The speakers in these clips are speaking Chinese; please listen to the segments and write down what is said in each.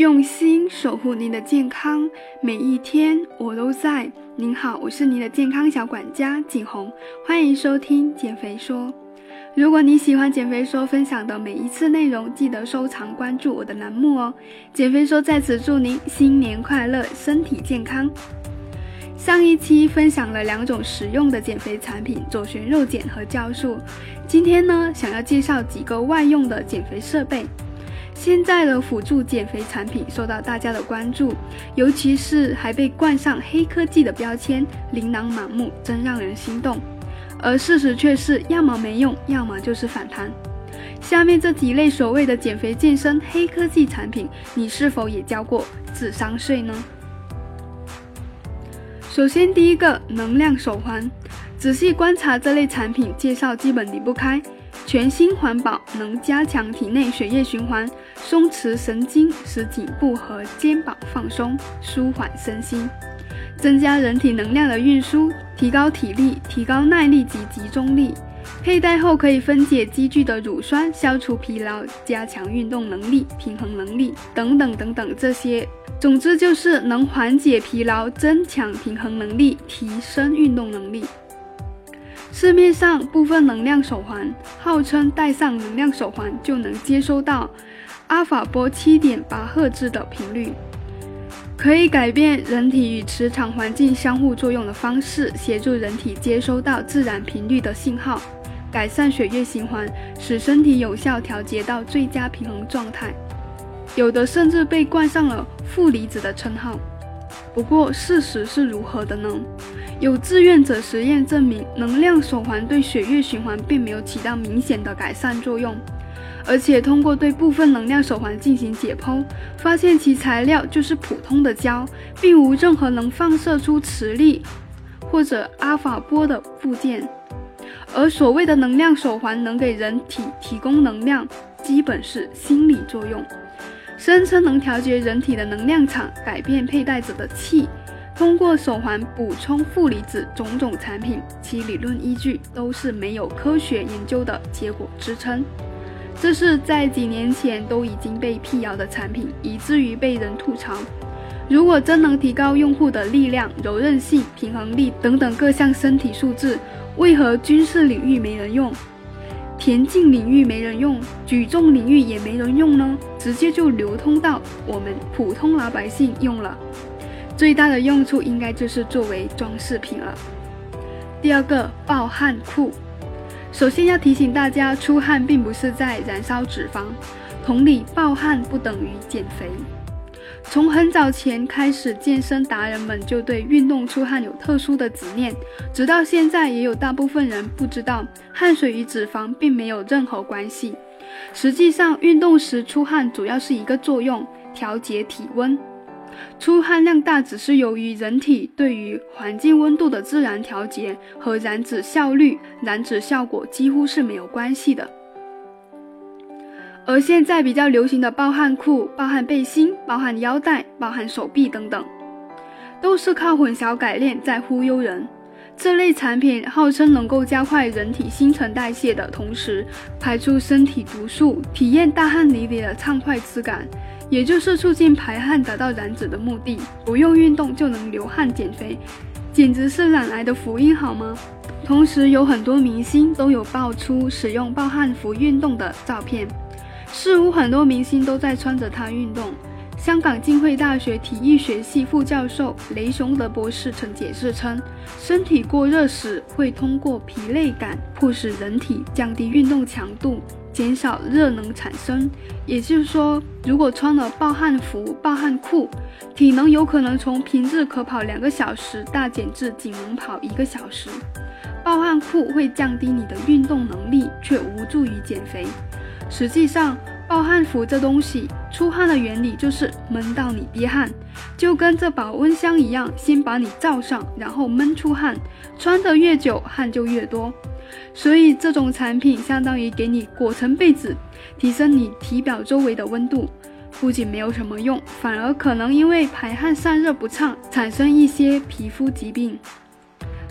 用心守护您的健康，每一天我都在。您好，我是您的健康小管家景红，欢迎收听减肥说。如果你喜欢减肥说分享的每一次内容，记得收藏关注我的栏目哦。减肥说在此祝您新年快乐，身体健康。上一期分享了两种实用的减肥产品：左旋肉碱和酵素。今天呢，想要介绍几个外用的减肥设备。现在的辅助减肥产品受到大家的关注，尤其是还被冠上黑科技的标签，琳琅满目，真让人心动。而事实却是，要么没用，要么就是反弹。下面这几类所谓的减肥健身黑科技产品，你是否也交过智商税呢？首先，第一个能量手环，仔细观察这类产品介绍，基本离不开。全新环保，能加强体内血液循环，松弛神经，使颈部和肩膀放松，舒缓身心，增加人体能量的运输，提高体力，提高耐力及集中力。佩戴后可以分解积聚的乳酸，消除疲劳，加强运动能力、平衡能力等等等等。这些，总之就是能缓解疲劳，增强平衡能力，提升运动能力。市面上部分能量手环号称戴上能量手环就能接收到阿法波七点八赫兹的频率，可以改变人体与磁场环境相互作用的方式，协助人体接收到自然频率的信号，改善血液循环，使身体有效调节到最佳平衡状态。有的甚至被冠上了负离子的称号。不过，事实是如何的呢？有志愿者实验证明，能量手环对血液循环并没有起到明显的改善作用，而且通过对部分能量手环进行解剖，发现其材料就是普通的胶，并无任何能放射出磁力或者阿尔法波的部件。而所谓的能量手环能给人体提供能量，基本是心理作用，声称能调节人体的能量场，改变佩戴者的气。通过手环补充负离子，种种产品其理论依据都是没有科学研究的结果支撑。这是在几年前都已经被辟谣的产品，以至于被人吐槽。如果真能提高用户的力量、柔韧性、平衡力等等各项身体素质，为何军事领域没人用，田径领域没人用，举重领域也没人用呢？直接就流通到我们普通老百姓用了。最大的用处应该就是作为装饰品了。第二个，暴汗裤。首先要提醒大家，出汗并不是在燃烧脂肪，同理，暴汗不等于减肥。从很早前开始，健身达人们就对运动出汗有特殊的执念，直到现在，也有大部分人不知道，汗水与脂肪并没有任何关系。实际上，运动时出汗主要是一个作用，调节体温。出汗量大只是由于人体对于环境温度的自然调节，和燃脂效率、燃脂效果几乎是没有关系的。而现在比较流行的暴汗裤、暴汗背心、暴汗腰带、暴汗手臂等等，都是靠混淆概念在忽悠人。这类产品号称能够加快人体新陈代谢的同时，排出身体毒素，体验大汗淋漓的畅快之感。也就是促进排汗，达到燃脂的目的，不用运动就能流汗减肥，简直是懒来的福音好吗？同时，有很多明星都有爆出使用暴汗服运动的照片，似乎很多明星都在穿着它运动。香港浸会大学体育学系副教授雷雄德博士曾解释称，身体过热时会通过疲累感迫使人体降低运动强度。减少热能产生，也就是说，如果穿了暴汗服、暴汗裤，体能有可能从平日可跑两个小时大减至仅能跑一个小时。暴汗裤会降低你的运动能力，却无助于减肥。实际上，暴汗服这东西出汗的原理就是闷到你憋汗，就跟这保温箱一样，先把你罩上，然后闷出汗，穿得越久，汗就越多。所以这种产品相当于给你裹层被子，提升你体表周围的温度，不仅没有什么用，反而可能因为排汗散热不畅，产生一些皮肤疾病。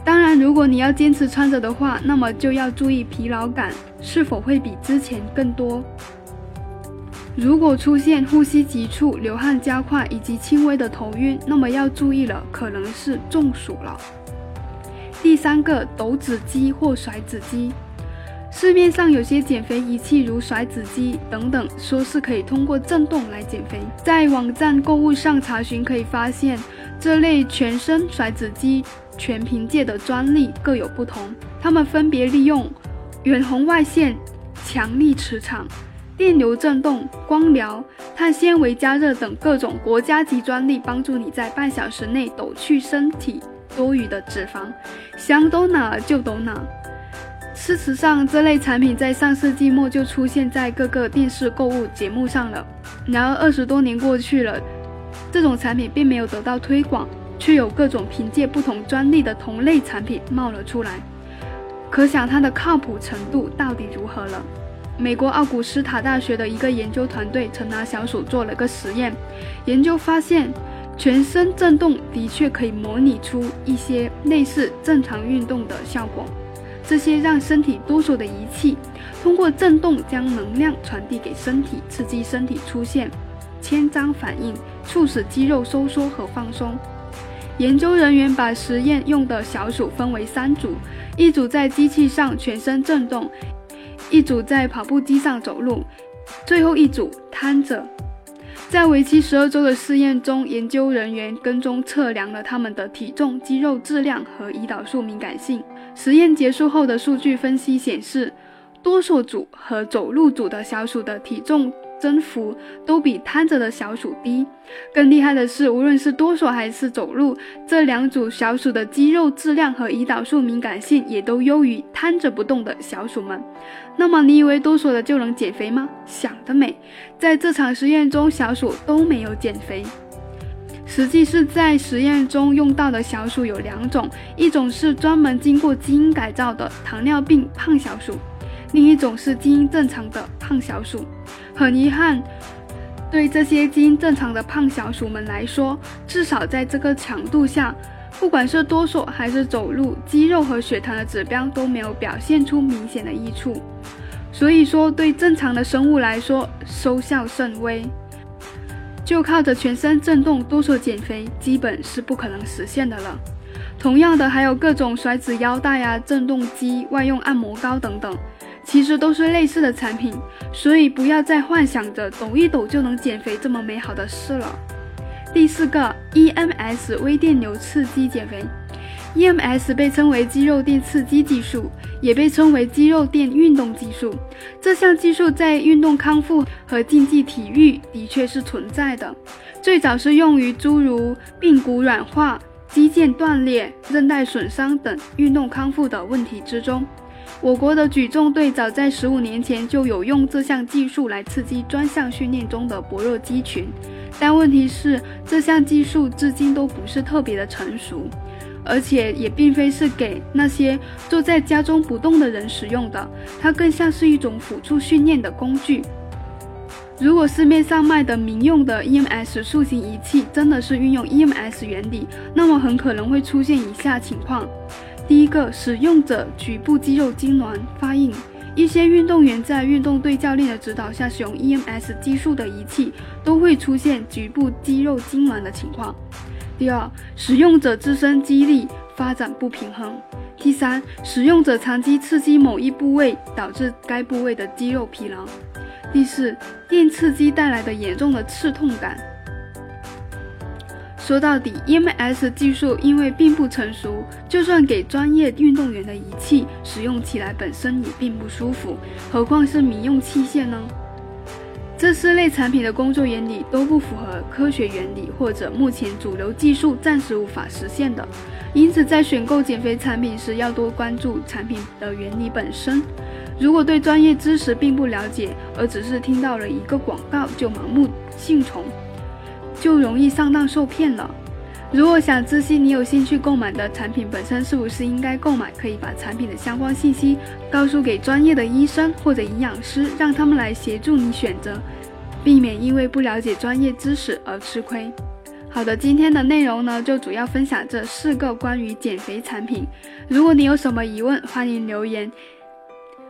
当然，如果你要坚持穿着的话，那么就要注意疲劳感是否会比之前更多。如果出现呼吸急促、流汗加快以及轻微的头晕，那么要注意了，可能是中暑了。第三个，抖指机或甩脂机。市面上有些减肥仪器，如甩脂机等等，说是可以通过震动来减肥。在网站购物上查询，可以发现这类全身甩脂机全凭借的专利各有不同，它们分别利用远红外线、强力磁场、电流振动、光疗、碳纤维加热等各种国家级专利，帮助你在半小时内抖去身体多余的脂肪，想抖哪儿就抖哪儿。事实上，这类产品在上世纪末就出现在各个电视购物节目上了。然而，二十多年过去了，这种产品并没有得到推广，却有各种凭借不同专利的同类产品冒了出来。可想它的靠谱程度到底如何了？美国奥古斯塔大学的一个研究团队曾拿小鼠做了个实验，研究发现，全身震动的确可以模拟出一些类似正常运动的效果。这些让身体哆嗦的仪器，通过震动将能量传递给身体，刺激身体出现牵张反应，促使肌肉收缩和放松。研究人员把实验用的小鼠分为三组，一组在机器上全身震动，一组在跑步机上走路，最后一组瘫着。在为期十二周的试验中，研究人员跟踪测量了他们的体重、肌肉质量和胰岛素敏感性。实验结束后的数据分析显示，多数组和走路组的小鼠的体重增幅都比瘫着的小鼠低。更厉害的是，无论是哆嗦还是走路，这两组小鼠的肌肉质量和胰岛素敏感性也都优于瘫着不动的小鼠们。那么，你以为哆嗦的就能减肥吗？想得美！在这场实验中，小鼠都没有减肥。实际是在实验中用到的小鼠有两种，一种是专门经过基因改造的糖尿病胖小鼠，另一种是基因正常的胖小鼠。很遗憾，对这些基因正常的胖小鼠们来说，至少在这个强度下，不管是哆嗦还是走路，肌肉和血糖的指标都没有表现出明显的益处。所以说，对正常的生物来说，收效甚微。就靠着全身震动哆嗦减肥，基本是不可能实现的了。同样的，还有各种甩脂腰带呀、震动机、外用按摩膏等等，其实都是类似的产品。所以不要再幻想着抖一抖就能减肥这么美好的事了。第四个，EMS 微电流刺激减肥。EMS 被称为肌肉电刺激技术，也被称为肌肉电运动技术。这项技术在运动康复和竞技体育的确是存在的。最早是用于诸如髌骨软化、肌腱断裂、韧带损伤等运动康复的问题之中。我国的举重队早在十五年前就有用这项技术来刺激专项训练中的薄弱肌群，但问题是这项技术至今都不是特别的成熟。而且也并非是给那些坐在家中不动的人使用的，它更像是一种辅助训练的工具。如果市面上卖的民用的 EMS 塑形仪器真的是运用 EMS 原理，那么很可能会出现以下情况：第一个，使用者局部肌肉痉挛发硬，一些运动员在运动队教练的指导下使用 EMS 技术的仪器，都会出现局部肌肉痉挛的情况。第二，使用者自身肌力发展不平衡。第三，使用者长期刺激某一部位，导致该部位的肌肉疲劳。第四，电刺激带来的严重的刺痛感。说到底，EMS 技术因为并不成熟，就算给专业运动员的仪器，使用起来本身也并不舒服，何况是民用器械呢？这四类产品的工作原理都不符合科学原理，或者目前主流技术暂时无法实现的。因此，在选购减肥产品时，要多关注产品的原理本身。如果对专业知识并不了解，而只是听到了一个广告就盲目信从，就容易上当受骗了。如果想知悉你有兴趣购买的产品本身是不是应该购买，可以把产品的相关信息告诉给专业的医生或者营养师，让他们来协助你选择，避免因为不了解专业知识而吃亏。好的，今天的内容呢就主要分享这四个关于减肥产品。如果你有什么疑问，欢迎留言。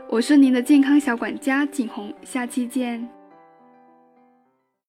我是您的健康小管家景红，下期见。